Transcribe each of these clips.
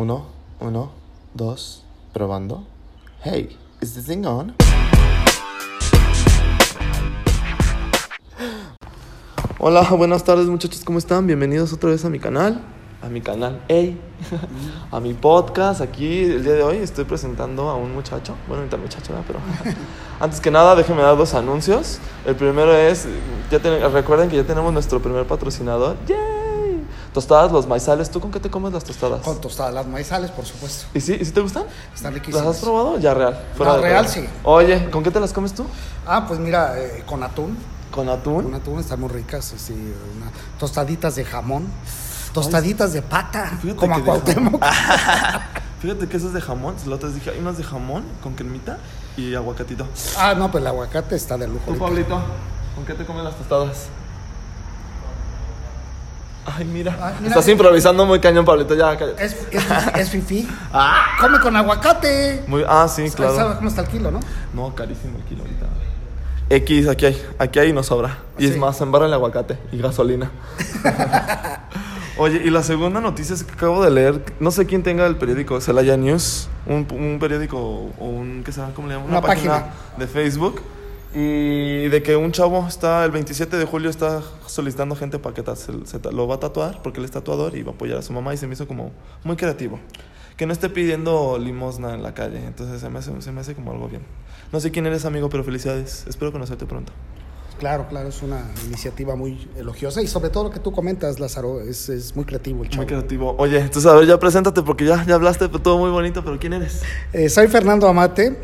Uno, uno, dos, probando. Hey, is this thing on? Hola, buenas tardes muchachos, ¿cómo están? Bienvenidos otra vez a mi canal, a mi canal, hey, a mi podcast. Aquí el día de hoy estoy presentando a un muchacho, bueno, ahorita muchacho, ¿verdad? pero antes que nada déjenme dar dos anuncios. El primero es, ya recuerden que ya tenemos nuestro primer patrocinador, ¡yay! Tostadas Los Maizales, ¿tú con qué te comes las tostadas? Con tostadas, las maizales, por supuesto. ¿Y sí, ¿y sí te gustan? Están ¿Las riquísimas. has probado? Ya real. No, de real, sí. Oye, ¿con qué te las comes tú? Ah, pues mira, eh, con atún. ¿Con Con atún? atún están muy ricas. Así, una- tostaditas de jamón. Tostaditas de pata. Fíjate como a Cuauhtémoc. Fíjate que eso es de jamón. La otra dije, hay unas de jamón con cremita y aguacatito. Ah, no, pues el aguacate está de lujo. ¿Tú. Pablito? ¿Con qué te comes las tostadas? Ay, mira. Estás improvisando muy cañón, Pablito. Ya, cállate. Es, es, es fifí. Come con aguacate. Muy, ah, sí, ¿Sabes claro. cómo está el kilo, no? No, carísimo el kilo ahorita. X, aquí hay. Aquí hay y nos sobra. Y es más, embarra el aguacate y gasolina. Oye, y la segunda noticia es que acabo de leer, no sé quién tenga el periódico Celaya News, un, un periódico o un, ¿qué será? ¿Cómo le llaman? Una página. de Facebook. Y de que un chavo está, el 27 de julio está solicitando gente para que se, lo va a tatuar, porque él es tatuador y va a apoyar a su mamá y se me hizo como muy creativo. Que no esté pidiendo limosna en la calle, entonces se me hace, se me hace como algo bien. No sé quién eres amigo, pero felicidades. Espero conocerte pronto. Claro, claro, es una iniciativa muy elogiosa. Y sobre todo lo que tú comentas, Lázaro, es, es muy creativo el chavo. Muy creativo. Oye, entonces a ver, ya preséntate porque ya, ya hablaste todo muy bonito, pero ¿quién eres? Eh, soy Fernando Amate.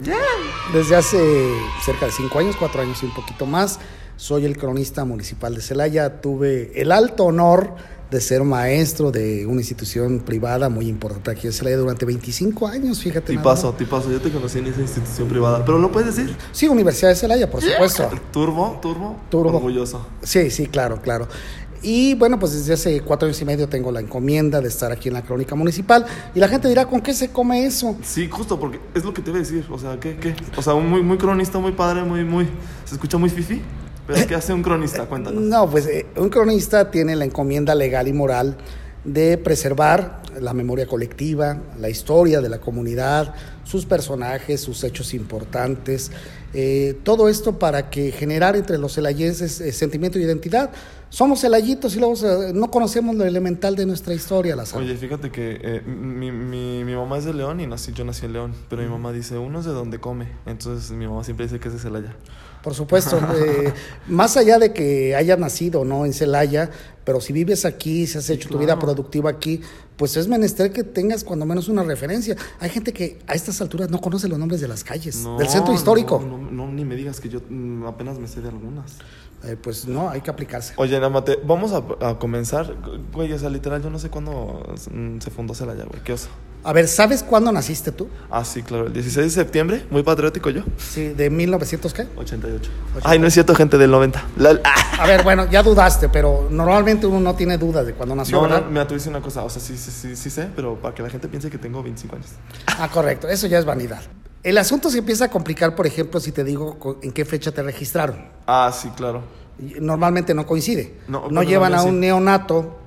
Desde hace cerca de cinco años, cuatro años y un poquito más, soy el cronista municipal de Celaya. Tuve el alto honor de ser maestro de una institución privada muy importante aquí en Celaya durante 25 años, fíjate. nada Tipazo, más. tipazo. Yo te conocí en esa institución privada, pero lo puedes decir. Sí, Universidad de Celaya, por supuesto. Turbo, turbo, Turbo. orgulloso. Sí, sí, claro, claro. Y bueno, pues desde hace cuatro años y medio tengo la encomienda de estar aquí en la crónica municipal. Y la gente dirá, ¿con qué se come eso? Sí, justo, porque es lo que te iba a decir. O sea, ¿qué? qué? O sea, un muy, muy cronista, muy padre, muy, muy. Se escucha muy fifi. Pero ¿qué hace un cronista? Cuéntanos. No, pues eh, un cronista tiene la encomienda legal y moral de preservar la memoria colectiva, la historia de la comunidad, sus personajes, sus hechos importantes, eh, todo esto para que generar entre los celayenses eh, sentimiento de identidad. Somos celayitos y luego eh, no conocemos lo elemental de nuestra historia, la Oye, fíjate que eh, mi, mi, mi mamá es de León y nací, yo nací en León. Pero mi mamá dice, uno es de donde come. Entonces mi mamá siempre dice que es de Celaya. Por supuesto, eh, más allá de que hayas nacido no en Celaya, pero si vives aquí, si has hecho tu vida productiva aquí, pues es menester que tengas cuando menos una referencia. Hay gente que a estas alturas no conoce los nombres de las calles, No, del centro histórico. No, no, no, ni me digas que yo mm, apenas me sé de algunas. Eh, pues no, hay que aplicarse. Oye, Namate, vamos a, a comenzar. Güey, o sea, literal, yo no sé cuándo mm, se fundó Celaya, güey. ¿Qué oso? A ver, ¿sabes cuándo naciste tú? Ah, sí, claro. El 16 de septiembre, muy patriótico yo. Sí, de 1900 qué? 88. Ay, no es cierto, gente del 90. La- ah. A ver, bueno, ya dudaste, pero normalmente uno no tiene dudas de cuándo nació, No, ¿verdad? no, mira, tú dices una cosa. O sea, sí, sí, sí, sí sé, pero para que la gente piense que tengo 25 años. Ah, correcto, eso ya es vanidad. El asunto se empieza a complicar, por ejemplo, si te digo en qué fecha te registraron. Ah, sí, claro. Normalmente no coincide. No, No, llevan no, a sí. un neonato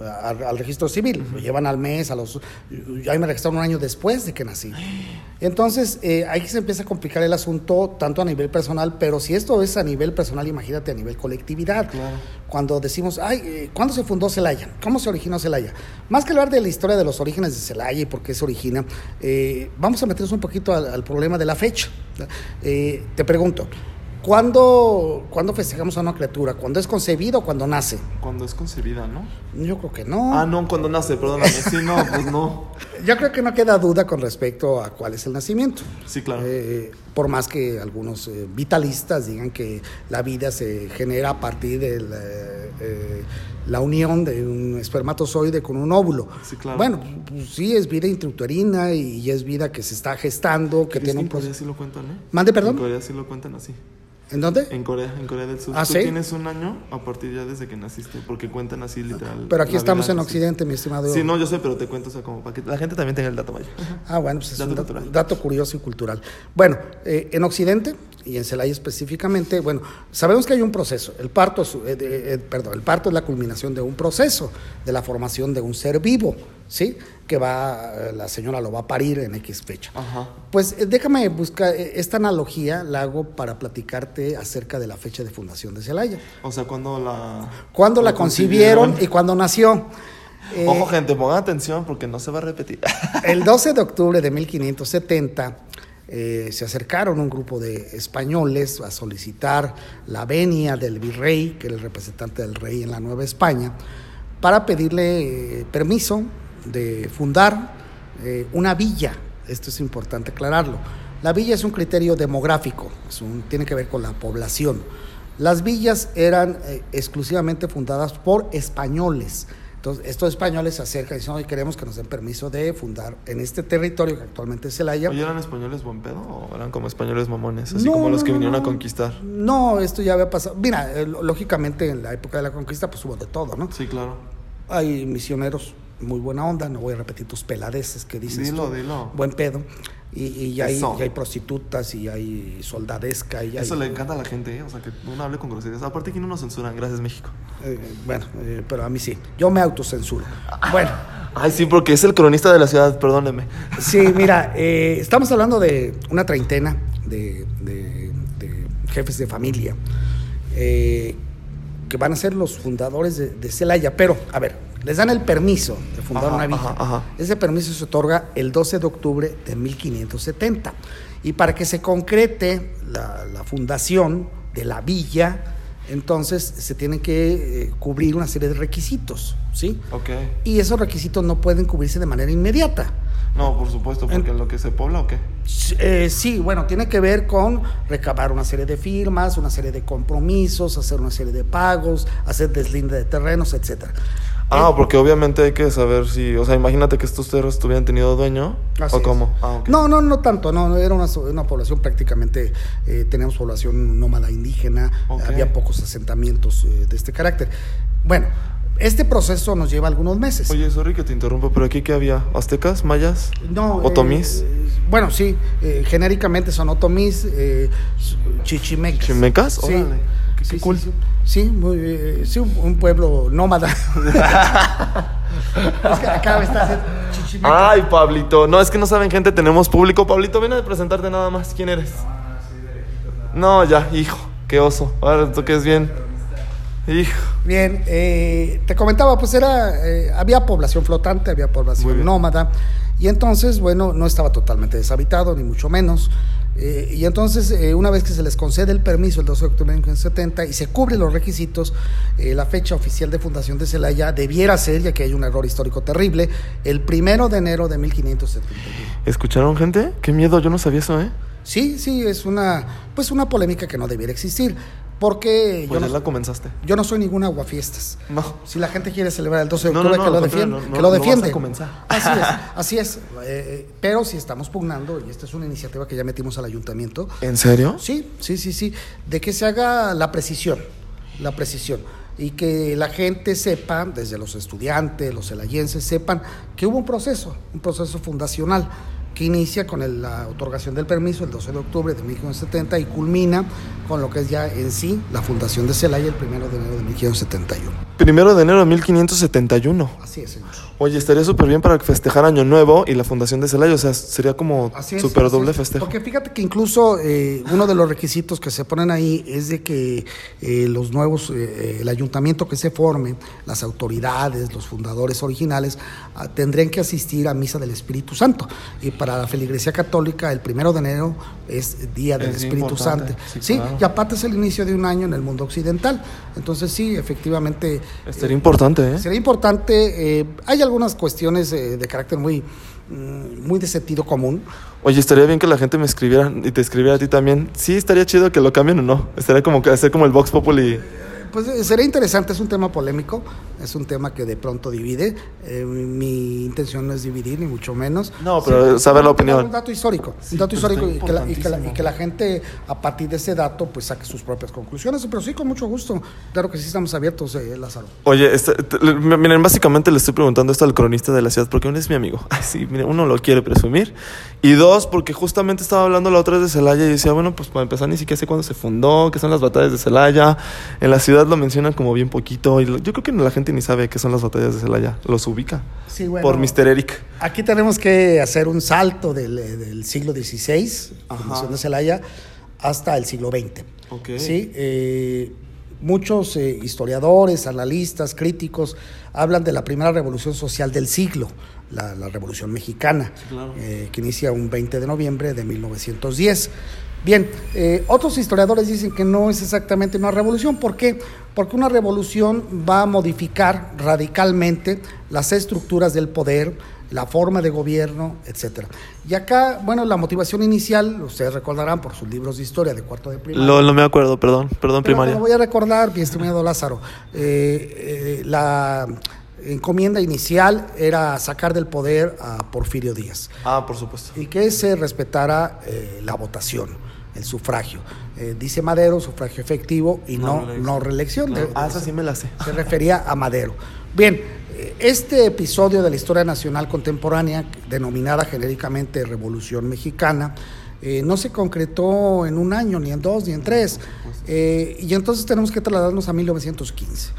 al, al registro civil, lo llevan al mes, a los... Yo ahí me registraron un año después de que nací. Entonces, eh, ahí se empieza a complicar el asunto, tanto a nivel personal, pero si esto es a nivel personal, imagínate a nivel colectividad. Claro. Cuando decimos, ay, eh, ¿cuándo se fundó Celaya? ¿Cómo se originó Celaya? Más que hablar de la historia de los orígenes de Celaya y por qué se origina, eh, vamos a meternos un poquito al, al problema de la fecha. Eh, te pregunto, ¿cuándo, ¿cuándo festejamos a una criatura? ¿Cuándo es concebido o cuando nace? Cuando es concebida, ¿no? Yo creo que no. Ah, no, cuando nace, perdóname. Sí, no, pues no. Yo creo que no queda duda con respecto a cuál es el nacimiento. Sí, claro. Eh, por más que algunos eh, vitalistas digan que la vida se genera a partir de la, eh, la unión de un espermatozoide con un óvulo. Sí, claro. Bueno, pues, sí, es vida intrauterina y es vida que se está gestando, que ¿Crees tiene un proceso. sí lo cuentan, ¿eh? Mande, perdón. En Corea sí lo cuentan así. ¿En dónde? En Corea, en Corea del Sur. ¿Ah, Tú sí? tienes un año a partir ya desde que naciste, porque cuentan así literal. Pero aquí estamos en. Occidente, mi estimado. Sí, no, yo sé, pero te cuento, o sea, como para que la gente también tenga el dato, vaya. Ah, bueno, pues es Dato un dato, dato curioso y cultural. Bueno, eh, en Occidente y en Celaya específicamente, bueno, sabemos que hay un proceso. El parto, es, eh, eh, perdón, el parto es la culminación de un proceso, de la formación de un ser vivo, ¿sí? Que va, eh, la señora lo va a parir en X fecha. Ajá. Pues eh, déjame buscar, eh, esta analogía la hago para platicarte acerca de la fecha de fundación de Celaya. O sea, cuando la. Cuándo la concibieron y cuándo nació. Eh, Ojo, gente, pongan atención porque no se va a repetir. El 12 de octubre de 1570 eh, se acercaron un grupo de españoles a solicitar la venia del virrey, que era el representante del rey en la Nueva España, para pedirle eh, permiso de fundar eh, una villa. Esto es importante aclararlo. La villa es un criterio demográfico, tiene que ver con la población. Las villas eran exclusivamente fundadas por españoles. Entonces, estos españoles se acercan y dicen, hoy queremos que nos den permiso de fundar en este territorio que actualmente es Celaya. Oye, ¿eran españoles buen pedo o eran como españoles mamones? Así No, como los que no, vinieron a conquistar. No, esto ya había pasado. Mira, eh, lógicamente en la época de la conquista pues hubo de todo, ¿no? Sí, claro. Hay misioneros muy buena onda, no voy a repetir tus peladeces que dices. Dilo, tú. dilo. Buen pedo. Y, y ya hay, ya hay prostitutas y hay soldadesca y. Eso le encanta a la gente, ¿eh? O sea, que uno hable con groserías. Aparte, aquí no nos censuran. Gracias, México. eh, bueno, eh, pero a mí sí. Yo me autocensuro. Bueno, Ay, sí, porque es el cronista de la ciudad, perdóneme. sí, mira, eh, estamos hablando de una treintena de, de- de jefes de familia eh, que van a ser los fundadores de, de Celaya, pero, a ver, les dan el permiso de fundar Ajá, una villa. ajá, ajá. Ese permiso se otorga el 12 de octubre de 1570. Y para que se concrete la, la fundación de la villa, entonces se tienen que eh, cubrir una serie de requisitos, ¿sí? Ok. Y esos requisitos no pueden cubrirse de manera inmediata. No, por supuesto, porque en lo que se pobla o qué. Eh, sí, bueno, tiene que ver con recabar una serie de firmas, una serie de compromisos, hacer una serie de pagos, hacer deslinde de terrenos, etcétera. Ah, Eh, porque obviamente hay que saber si. O sea, imagínate que estos terrenos tuvieran tenido dueño. Así ¿O es. cómo? Ah. No, no, no tanto, no, era una, so- una población prácticamente, eh, teníamos población nómada indígena, había pocos asentamientos eh, de este carácter. Bueno, este proceso nos lleva algunos meses. Oye, sorry que te interrumpo, pero aquí qué había? ¿Aztecas? ¿Mayas? No, ¿Otomís? eh, bueno, sí, eh, genéricamente son otomís, eh, chichimecas. ¿Chimecas? Sí. Órale, sí, cool. Sí, sí. Sí, muy, eh, sí, un, pueblo nómada. es que acá me está haciendo chichimecas. Ay, Pablito. No, es que no saben, gente, tenemos público. Pablito, ven a presentarte nada más. ¿Quién eres? No, ya, hijo. Qué oso. Ahora tú que es bien. Hijo. Bien, eh, te comentaba, pues era, eh, había población flotante, había población nómada, y entonces, bueno, no estaba totalmente deshabitado, ni mucho menos. Eh, y entonces, eh, una vez que se les concede el permiso el 12 de octubre de 1970 y se cubren los requisitos, eh, la fecha oficial de fundación de Celaya debiera ser, ya que hay un error histórico terrible, el primero de enero de 1571. ¿Escucharon, gente? Qué miedo, yo no sabía eso, ¿eh? Sí, sí, es una, pues una polémica que no debiera existir, porque Pues yo, ya no, la comenzaste. yo no soy ningún aguafiestas. No. Si la gente quiere celebrar el 12 de octubre, no, no, que, lo defiende, que lo no vas a defiende. comenzar. Así es, así es. Eh, pero si estamos pugnando, y esta es una iniciativa que ya metimos al ayuntamiento, ¿En serio? sí, sí, sí, sí, de que se haga la precisión, la precisión. Y que la gente sepa, desde los estudiantes, los celayenses, sepan que hubo un proceso, un proceso fundacional que inicia con el- la otorgación del permiso el 12 de octubre de 1570 y culmina con lo que es ya en sí la fundación de Celaya el 1 de enero de 1571. Primero de enero de 1571. Así es, señor. Oye, estaría súper bien para festejar Año Nuevo y la fundación de Celaya. O sea, sería como súper doble es. festejo. Porque fíjate que incluso eh, uno de los requisitos que se ponen ahí es de que eh, los nuevos, eh, eh, el ayuntamiento que se forme, las autoridades, los fundadores originales, ah, tendrían que asistir a Misa del Espíritu Santo. Y para la feligresía católica, el primero de enero es Día del Es Espíritu Santo. sí, Sí, claro. y aparte es el inicio de un año en el mundo occidental. Entonces sí, efectivamente... Estaría importante, ¿eh? Sería importante, eh, hay algunas cuestiones eh, de carácter muy, mm, muy de sentido común. Oye, estaría bien que la gente me escribiera y te escribiera a ti también. Sí, estaría chido que lo cambien o no. Estaría como que hacer como el Vox Populi. Pues eh, sería interesante, es un tema polémico, es un tema que de pronto divide. Eh, mi intención no es dividir, ni mucho menos. No, pero saber la opinión. Un dato histórico, Sí, un dato pues histórico y que, la, y, que la, y importantísimo. que la gente a partir de ese dato pues saque sus propias conclusiones. Pero sí, con mucho gusto. Claro que sí estamos abiertos, eh, Lázaro. Oye, este, te- miren, básicamente le estoy preguntando esto al cronista de la ciudad porque uno es mi amigo. Ay, sí, mire, uno lo quiere presumir. Y dos, porque justamente estaba hablando la otra vez de Celaya y decía, bueno, pues para empezar ni siquiera sé cuándo se fundó, qué son las batallas de Celaya. En la ciudad lo mencionan como bien poquito. Y yo creo que la gente ni sabe qué son las batallas de Celaya. Los ubica. Sí, bueno. Por Mr. Eric. Aquí tenemos que hacer un salto del, eh, del siglo XVI, de Celaya, hasta el siglo XX. Ok. Sí, eh, muchos eh, historiadores, analistas, críticos hablan de la primera revolución social del siglo, la, la Revolución Mexicana, claro. eh, que inicia un 20 de noviembre de 1910. Bien, eh, otros historiadores dicen que no es exactamente una revolución. ¿Por qué? Porque una revolución va a modificar radicalmente las estructuras del poder, la forma de gobierno, etcétera. Y acá, bueno, la motivación inicial, ustedes recordarán por sus libros de historia de cuarto de primaria. Lo, no me acuerdo, perdón. Perdón, Pero primaria. Lo voy a recordar, mi estimado Lázaro. Eh, eh, la encomienda inicial era sacar del poder a Porfirio Díaz Ah, por supuesto. y que se respetara eh, la votación, el sufragio. Eh, dice Madero, sufragio efectivo y no, no reelección. Claro. De- Ah, esa sí me la sé. se refería a Madero. Bien, eh, este episodio de la historia nacional contemporánea, denominada genéricamente Revolución Mexicana, eh, no se concretó en un año, ni en dos, ni en tres. Eh, y entonces tenemos que trasladarnos a 1915.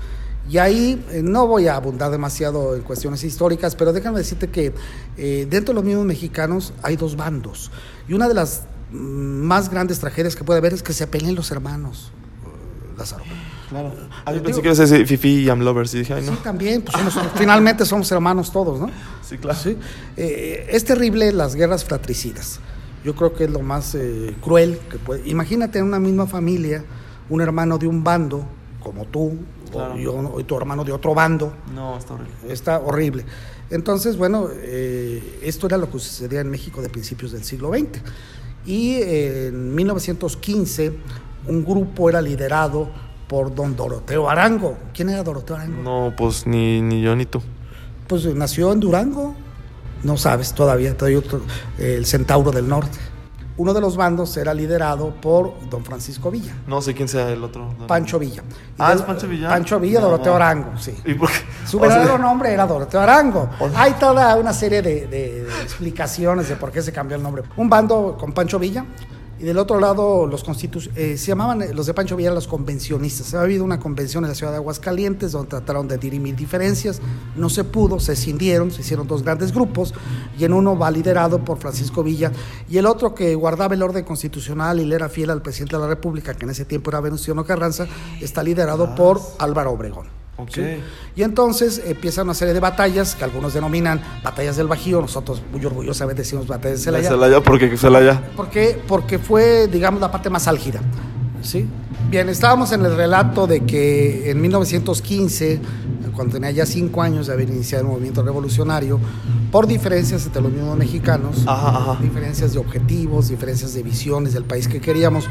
Y ahí eh, no voy a abundar demasiado en cuestiones históricas, pero déjame decirte que eh, dentro de los mismos mexicanos hay dos bandos. Y una de las más grandes tragedias que puede haber es que se peleen los hermanos, eh, Lázaro. Claro. Ah, yo pensé que a decir Fifi y I'm Lovers y dije, ay, no. Sí, también, pues somos- finalmente somos hermanos todos, ¿no? Sí, claro. Sí. Eh, es terrible las guerras fratricidas. Yo creo que es lo más eh, cruel que puede. Imagínate en una misma familia, un hermano de un bando, como tú, Claro. o, yo, y tu hermano de otro bando. No, está horrible. Está horrible. Entonces, bueno, eh, esto era lo que sucedía en México de principios del siglo XX. Y en 1915, un grupo era liderado por don Doroteo Arango. ¿Quién era Doroteo Arango? No, pues ni, ni yo ni tú. Pues nació en Durango. No sabes todavía, todavía otro, eh, el Centauro del Norte. Uno de los bandos era liderado por don Francisco Villa, No sé quién sea el otro. Pancho Villa. Y Ah, de- ¿es Pancho Villa? Pancho Villa, No. Doroteo Arango, sí. ¿Y por qué? Su O sea, verdadero nombre era Doroteo Arango. O sea- Hay toda una serie de, de- de explicaciones de por qué se cambió el nombre. Un bando con Pancho Villa y del otro lado los eh, se llamaban eh, los de Pancho Villa los convencionistas. Ha habido una convención en la ciudad de Aguascalientes donde trataron de dirimir diferencias, no se pudo, se escindieron, se hicieron dos grandes grupos y en uno va liderado por Francisco Villa y el otro que guardaba el orden constitucional y le era fiel al presidente de la República, que en ese tiempo era Venustiano Carranza, está liderado por Álvaro Obregón. Ok. ¿sí? Y entonces empieza una serie de batallas que algunos denominan batallas del Bajío, nosotros muy orgullosamente decimos batallas de Celaya. Celaya, porque Celaya. ¿Por qué? Porque fue, digamos, la parte más álgida. ¿sí? Bien, estábamos en el relato de que en 1915, cuando tenía ya cinco años de haber iniciado el movimiento revolucionario, por diferencias entre los mismos mexicanos, Ajá, ajá. diferencias de objetivos, diferencias de visiones del país que queríamos,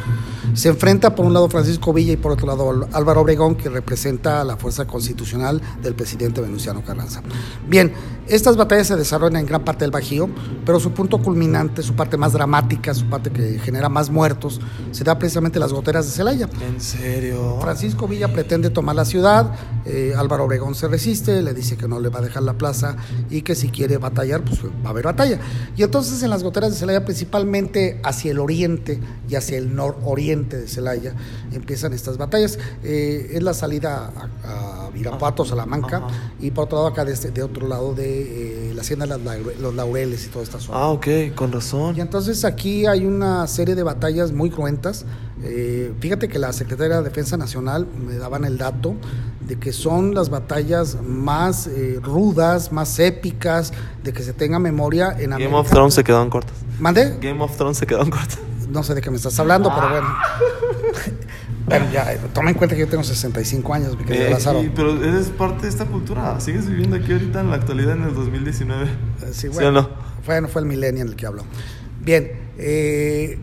se enfrenta por un lado Francisco Villa y por otro lado Álvaro Obregón, que representa la fuerza constitucional del presidente Venustiano Carranza. Bien, estas batallas se desarrollan en gran parte del Bajío, pero su punto culminante, su parte más dramática, su parte que genera más muertos, se da precisamente en las goteras de Celaya. ¿En serio? Francisco Villa pretende tomar la ciudad, eh, Álvaro Obregón se resiste, le dice que no le va a dejar la plaza y que si quiere batallar, pues va a haber batalla. Y entonces en las goteras de Celaya, principalmente hacia el oriente y hacia el nororiente de Celaya, empiezan estas batallas. Eh, es la salida a, a Irapuato, Salamanca, Ajá. y por otro lado acá de, este- de otro lado de eh, la hacienda de Laure- Los Laureles y toda esta zona. Ah, ok, con razón. Y entonces aquí hay una serie de batallas muy cruentas. Eh, fíjate que la Secretaría de Defensa Nacional me daban el dato de que son las batallas más eh, rudas, más épicas, de que se tenga memoria en Game América. of Thrones se quedaron cortas. ¿Mande? Game of Thrones se quedaron cortas. No sé de qué me estás hablando, pero bueno. bueno, ya, toma en cuenta que yo tengo 65 años, mi querido Eh, Lázaro. sí, pero eres parte de esta cultura. Sigues viviendo aquí ahorita en la actualidad en el 2019. Eh, Sí, ¿Sí bueno, o no? Bueno, fue el milenio en el que habló. Bien, eh,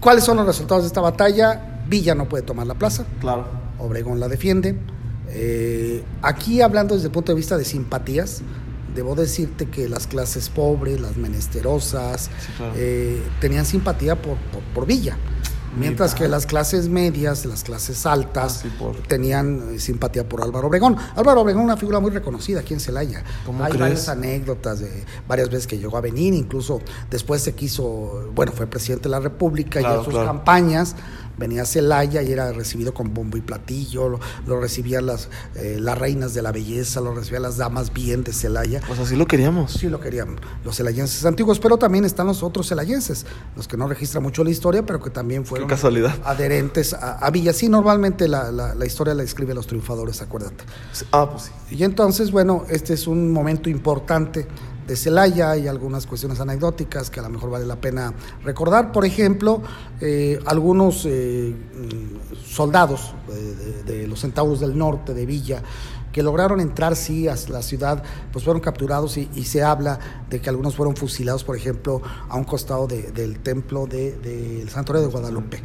¿cuáles son los resultados de esta batalla? Villa no puede tomar la plaza. Claro. Obregón la defiende. Eh, aquí hablando desde el punto de vista de simpatías, debo decirte que las clases pobres, las menesterosas, Sí, claro. eh, tenían simpatía por, por, por Villa. Mientras que las clases medias, las clases altas, Ah, por- tenían eh, simpatía por Álvaro Obregón. Álvaro Obregón, una figura muy reconocida aquí en Celaya. ¿Cómo Hay crees? varias anécdotas de varias veces que llegó a venir, incluso después se quiso, bueno, fue presidente de la República y en sus claro. campañas venía a Celaya y era recibido con bombo y platillo, lo, lo recibían las, eh, las reinas de la belleza, lo recibían las damas bien de Celaya. Pues así lo queríamos. Sí lo querían los celayenses antiguos, pero también están los otros celayenses, los que no registran mucho la historia, pero que también fueron Qué casualidad. adherentes a, a Villa. Sí, normalmente la, la- la historia la escriben los triunfadores, acuérdate. Ah, pues sí. Y entonces, bueno, este es un momento importante de Celaya y algunas cuestiones anecdóticas que a lo mejor vale la pena recordar. Por ejemplo, eh, algunos eh, mm, soldados de, de los centauros del norte de Villa que lograron entrar, sí, a la ciudad, pues fueron capturados y, y se habla de que algunos fueron fusilados, por ejemplo, a un costado de- del templo del de, Santuario de Guadalupe.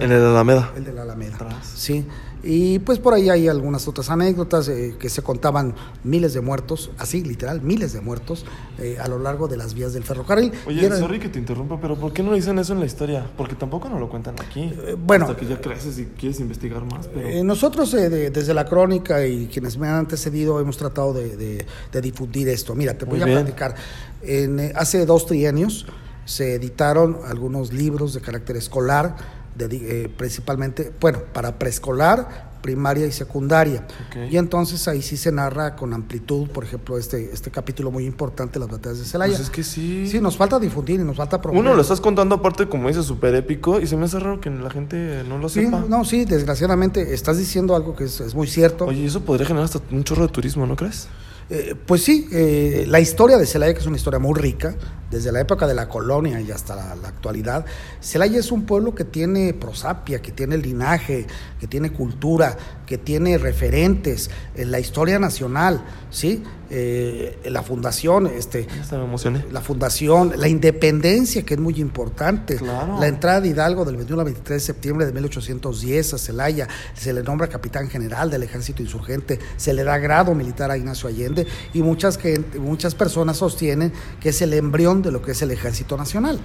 En el Alameda. El de la Alameda. Sí. Y pues por ahí hay algunas otras anécdotas eh, que se contaban miles de muertos, así literal, miles de muertos eh, a lo largo de las vías del ferrocarril. Oye, era- sorry que te interrumpa, pero ¿por qué no dicen eso en la historia? Porque tampoco nos lo cuentan aquí. Eh, bueno. Hasta que ya creces y quieres investigar más, pero... Nosotros eh, de- desde la crónica y quienes me han antecedido hemos tratado de, de- de difundir esto. Mira, te Muy voy a bien. platicar. En, hace dos trienios se editaron algunos libros de carácter escolar, dedi- eh, principalmente, bueno, para preescolar, primaria y secundaria. Y entonces ahí sí se narra con amplitud, por ejemplo, este, este capítulo muy importante, las batallas de Celaya. Pues es que sí. Sí, nos falta difundir y nos falta promover. Uno lo estás contando aparte, como dices, súper épico y se me hace raro que la gente no lo Sí, sepa. no, sí, desgraciadamente estás diciendo algo que es, es muy cierto. Oye, eso podría generar hasta un chorro de turismo, ¿no crees? Eh, pues sí, eh, la historia de Celaya, que es una historia muy rica, desde la época de la colonia y hasta la, actualidad, Celaya es un pueblo que tiene prosapia, que tiene linaje, que tiene cultura, que tiene referentes en la historia nacional, ¿sí? Eh, la fundación, este, me la fundación, la independencia, que es muy importante, Claro. la entrada de Hidalgo del 21 al 23 de septiembre de 1810 a Celaya, se le nombra capitán general del ejército insurgente, se le da grado militar a Ignacio Allende y muchas, gente, muchas personas sostienen que es el embrión de lo que es el ejército nacional.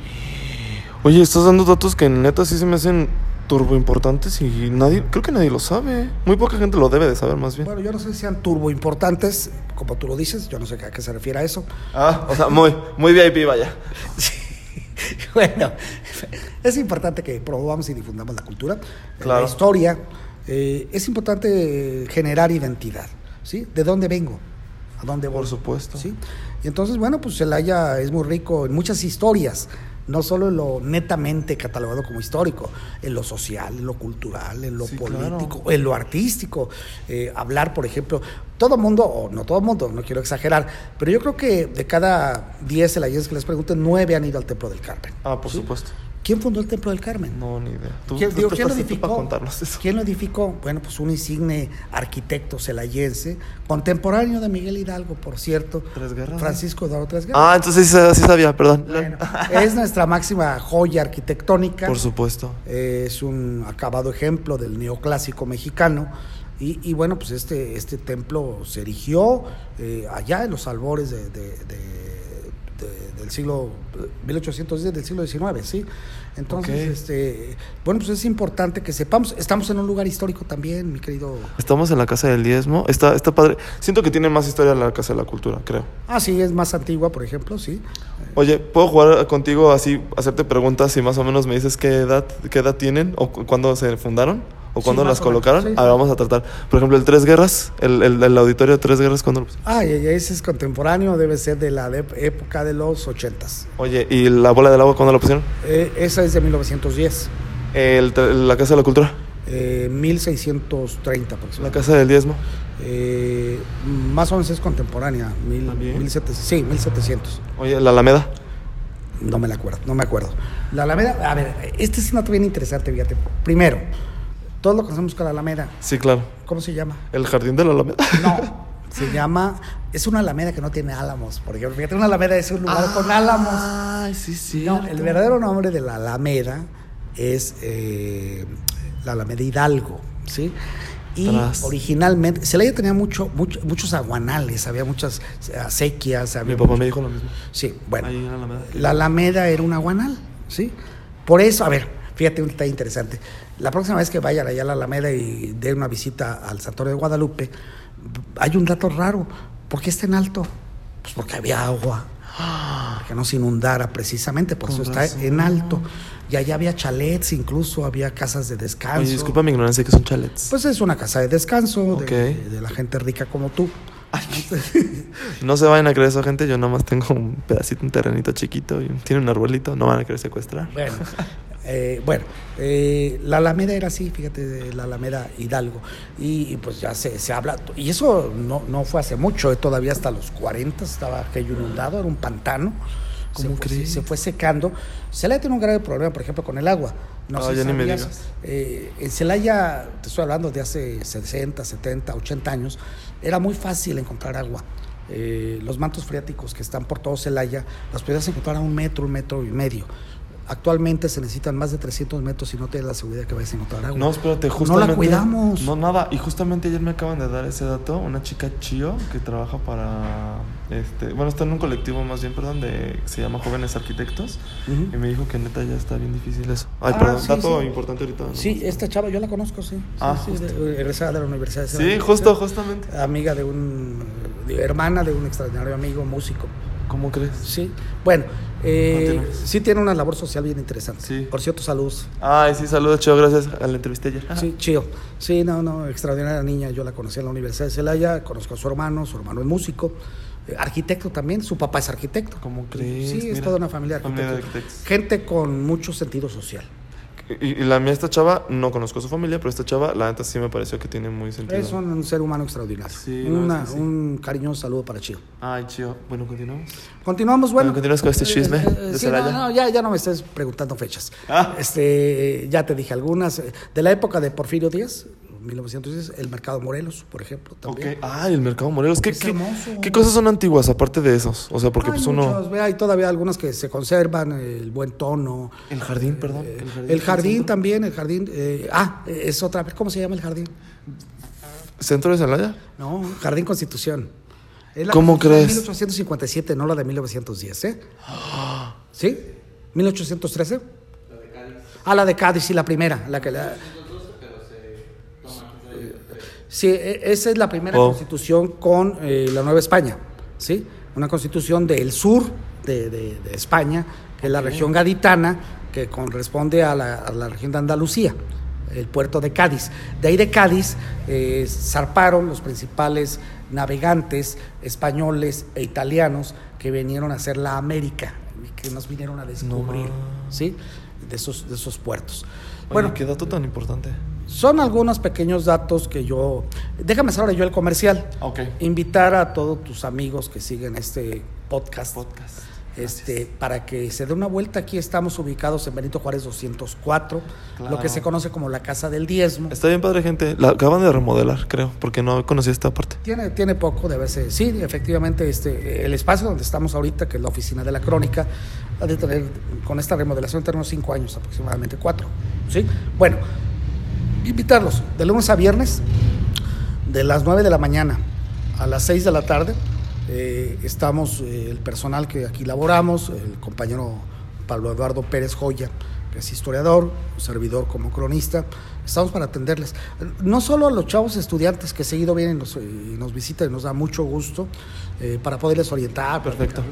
Oye, estás dando datos que neta sí se me hacen turbo importantes y nadie, creo que nadie lo sabe. Muy poca gente lo debe de saber más bien. Bueno, yo no sé si sean turbo importantes, como tú lo dices, yo no sé a qué se refiere a eso. Ah, o sea, muy, muy VIP, vaya. bueno, es importante que promovamos y difundamos la cultura, Claro. la historia. eh, es importante generar identidad, ¿sí? ¿De dónde vengo? ¿A dónde voy? Por supuesto. ¿Sí? Y entonces, bueno, pues Celaya es muy rico en muchas historias, no solo en lo netamente catalogado como histórico, en lo social, en lo cultural, en lo Sí, político, claro. en lo artístico. Eh, hablar, por ejemplo, todo mundo, o no todo mundo, no quiero exagerar, pero yo creo que de cada 10 celayenses que les pregunten, 9 han ido al Templo del Carmen. Ah, por ¿Sí? supuesto. ¿Quién fundó el Templo del Carmen? No, ni idea. Tú, ¿Quién, tú- digo, tú ¿quién lo edificó? Bueno, pues un insigne arquitecto celayense, contemporáneo de Miguel Hidalgo, por cierto. Tres Guerras. Francisco Eduardo Tres Guerras. Ah, entonces sí, sa- sí sabía, perdón. Bueno, es nuestra máxima joya arquitectónica. Por supuesto. Eh, es un acabado ejemplo del neoclásico mexicano. Y, y bueno, pues este, este templo se erigió eh, allá en los albores de- de- de- de- del siglo 1810, del siglo XIX, ¿sí? Entonces, este, bueno, pues es importante que sepamos, estamos en un lugar histórico también, mi querido. Estamos en la Casa del Diezmo. Está, está padre. Siento que tiene más historia la Casa de la Cultura, creo. Ah, sí, es más antigua, por ejemplo, sí. Oye, ¿puedo jugar contigo así, hacerte preguntas y más o menos me dices qué edad, qué edad tienen o cu- cuándo se fundaron o cuándo las colocaron? sí, A ver, sí. vamos a tratar. Por ejemplo, el Tres Guerras, el, el, el auditorio de Tres Guerras, ¿cuándo lo pusieron? Ah, y ese es contemporáneo, debe ser de la de- época de los ochentas. Oye, ¿y la Bola del Agua, cuándo lo pusieron? Eh, esa es de 1910, El, la Casa de la Cultura, eh, 1630 la aproximadamente. Casa del Diezmo. Eh, más o menos es contemporánea, mil, ¿También? 1700, sí, 1700. Oye, la Alameda. No me la acuerdo, no me acuerdo. La Alameda, a ver, este es un dato bien interesante, fíjate. Primero, todos lo conocemos con la Alameda. Sí, claro. ¿Cómo se llama? El Jardín de la Alameda. No, se llama, es una Alameda que no tiene álamos, porque fíjate, una Alameda es un lugar con álamos. Ay, sí, sí. No, el verdadero nombre de la Alameda es eh, la Alameda Hidalgo, ¿sí? Y Tras. originalmente, Celaya tenía mucho, mucho- muchos aguanales, había muchas acequias. Mi Había papá mucho- me dijo lo mismo. Sí, bueno. Ahí en Alameda. La Alameda era un aguanal, ¿sí? Por eso, a ver, fíjate un detalle interesante. La próxima vez que vayan allá a la Alameda y den una visita al Santuario de Guadalupe, hay un dato raro. ¿Por qué está en alto? Pues porque había agua. Que no se inundara precisamente, por eso está en alto. Y allá había chalets, incluso había casas de descanso. Oye, disculpa mi ignorancia, que son chalets? Pues es una casa de descanso de- la gente rica como tú. No se vayan a creer eso, gente. Yo nomás tengo un pedacito, un terrenito chiquito y tiene un arbolito. No van a querer secuestrar. Bueno, eh, bueno eh, la Alameda era así, fíjate, de la Alameda Hidalgo. Y, y pues ya se, se habla, y eso no, no fue hace mucho, eh, todavía hasta los 40 estaba aquello inundado, era un pantano. ¿Cómo se, fue, se fue secando. Celaya tiene un grave problema, por ejemplo, con el agua. No sé si ya ni me sabías, digas. eh, en Celaya, te estoy hablando de hace 60, 70, 80 años, era muy fácil encontrar agua. Eh, los mantos freáticos que están por todo Celaya, los podías encontrar a un metro, un metro y medio. Actualmente se necesitan más de 300 metros y no tienes la seguridad que vayas a encontrar agua. No, espérate, No justamente. la cuidamos. No, nada. Y justamente ayer me acaban de dar ese dato. Una chica Chio que trabaja para. Este, bueno, está en un colectivo más bien, perdón, de, se llama Jóvenes Arquitectos. Y me dijo que neta ya está bien difícil eso. Ay, Ah, perdón, sí, dato sí. importante ahorita. ¿no? Sí, esta chava yo la conozco, sí. Sí, Ah, sí, justo. de- egresada de la Universidad de Sí, justo, justamente. Amiga de un. de- hermana de un extraordinario amigo músico. ¿Cómo crees? Sí. Bueno, eh, sí tiene una labor social bien interesante. Sí. Por cierto, saludos. Ay, sí, saludos, Chio, gracias a la entrevista ayer. Sí, chido. Sí, no, no, extraordinaria niña. Yo la conocí en la Universidad de Celaya, conozco a su hermano, su hermano es músico, eh, arquitecto también, su papá es arquitecto. ¿Cómo crees? Sí, es toda una familia de familia de arquitectos. arquitectos. Gente con mucho sentido social. Y, y la mía, esta chava, no conozco a su familia, pero esta chava, la neta sí me pareció que tiene muy sentido. Es un, un ser humano extraordinario. Sí, Una- sí. Un cariñoso saludo para Chío. Ay, Chio. Bueno, continuamos. Continuamos, bueno. Bueno, continúas con este chisme de sí, no, no, ya, ya no me estés preguntando fechas. Ah. Este, ya te dije algunas. eh, De la época de Porfirio Díaz, 1910, el mercado Morelos, por ejemplo, también. Ay, el mercado Morelos. ¿Qué, Es qué, qué cosas son antiguas aparte de esos? O sea, porque Hay pues uno. muchos, ve, hay todavía algunas que se conservan, el buen tono. El jardín, perdón. Eh, El jardín. el jardín también, el jardín. eh, ah, es otra. ¿Cómo se llama el jardín? ¿Centro de Celaya? No, Jardín Constitución. Es la ¿Cómo Constitución de crees? 1857, no la de 1910, ¿eh? ¿Sí? ¿1813? Ah, la de Cádiz, sí, la primera. La que la... Sí, e- esa es la primera Oh. constitución con eh, la Nueva España, ¿sí? Una constitución del sur de, de- de España, que es la región gaditana, que corresponde a la, a la región de Andalucía, el puerto de Cádiz. De ahí de Cádiz eh, zarparon los principales navegantes españoles e italianos que vinieron a hacer la América, que nos vinieron a descubrir. ¿sí? De esos, de esos puertos. Bueno, Bueno, qué dato tan importante. Son algunos pequeños datos que yo... Déjame hacer ahora yo el comercial. Ok. Invitar a todos tus amigos que siguen este podcast, Podcast. este, para que se dé una vuelta. Aquí estamos ubicados en Benito Juárez 204, lo Claro. que se conoce como la Casa del Diezmo. Está bien padre, gente. La acaban de remodelar, creo, porque no conocía esta parte. Tiene, tiene poco de haberse. Sí, efectivamente, este, el espacio donde estamos ahorita, que es la oficina de la crónica, ha de tener, con esta remodelación, tenemos cinco años aproximadamente, cuatro. ¿sí? Bueno, invitarlos de lunes a viernes, de las 9 de la mañana a las 6 de la tarde. eh, estamos, eh, el personal que aquí laboramos, el compañero Pablo Eduardo Pérez Joya, que es historiador, un servidor como cronista, estamos para atenderles. No solo a los chavos estudiantes que seguido vienen y nos, y nos visitan y nos da mucho gusto eh, para poderles orientar, Perfecto.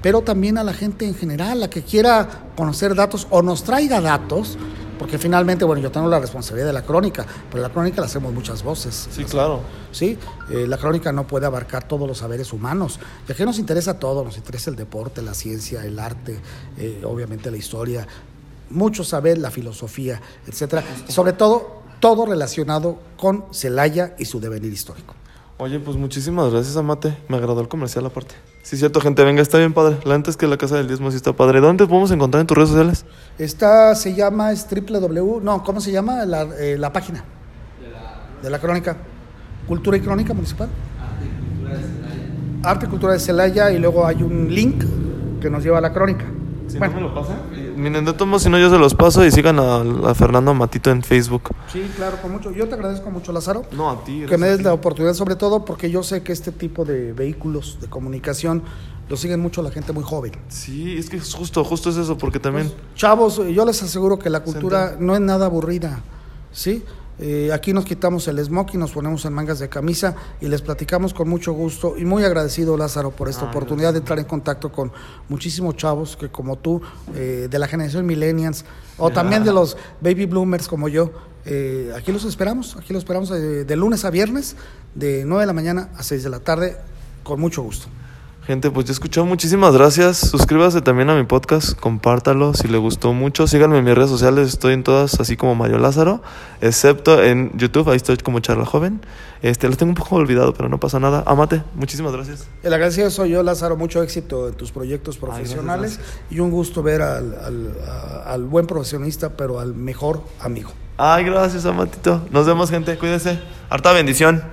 pero también a la gente en general, la que quiera conocer datos o nos traiga datos, porque finalmente, bueno, yo tengo la responsabilidad de la crónica, pero la crónica la hacemos muchas voces. Sí, claro. ¿sí? Eh, la crónica no puede abarcar todos los saberes humanos. Y aquí nos interesa todo, nos interesa el deporte, la ciencia, el arte, eh, obviamente la historia, mucho saber, la filosofía, etcétera. Sobre todo, todo relacionado con Celaya y su devenir histórico. Oye, pues muchísimas gracias, Amate. Me agradó el comercial aparte. Sí, cierto, gente. Venga, está bien padre. La antes que la Casa del Diezmo sí está padre. ¿Dónde te podemos encontrar en tus redes sociales? Esta se llama, es www, no, ¿cómo se llama? La, eh, la página de la crónica. Cultura y Crónica Municipal. Arte y Cultura de Celaya y luego hay un link que nos lleva a la crónica. Si Bueno. no me lo pasan. Miren, de todos si no, yo se los paso y sigan a, a Fernando Matito en Facebook. Sí, claro, con mucho. Yo te agradezco mucho, Lázaro. No, a ti. que me des la oportunidad, sobre todo porque yo sé que este tipo de vehículos de comunicación lo siguen mucho la gente muy joven. Sí, es que es justo, justo es eso, porque también. Pues, chavos, yo les aseguro que la cultura no es nada aburrida, ¿sí? Eh, aquí nos quitamos el smoking, nos ponemos en mangas de camisa y les platicamos con mucho gusto y muy agradecido Lázaro por esta Ay, oportunidad de entrar en contacto con muchísimos chavos que como tú, eh, de la generación millennials o también de los baby bloomers como yo, eh, aquí los esperamos, aquí los esperamos eh, de lunes a viernes, de 9 de la mañana a 6 de la tarde, con mucho gusto. Gente, pues ya escuchó, muchísimas gracias. Suscríbase también a mi podcast, compártalo si le gustó mucho. Síganme en mis redes sociales, estoy en todas, así como Mario Lázaro, excepto en YouTube, ahí estoy como Charla Joven. Este, lo tengo un poco olvidado, pero no pasa nada. Amate, muchísimas gracias. El agradecido soy yo, Lázaro. Mucho éxito en tus proyectos profesionales gracias, y un gusto ver al, al buen profesionista, pero al mejor amigo. Ay, gracias, Amatito. Nos vemos, gente, cuídense. Harta bendición.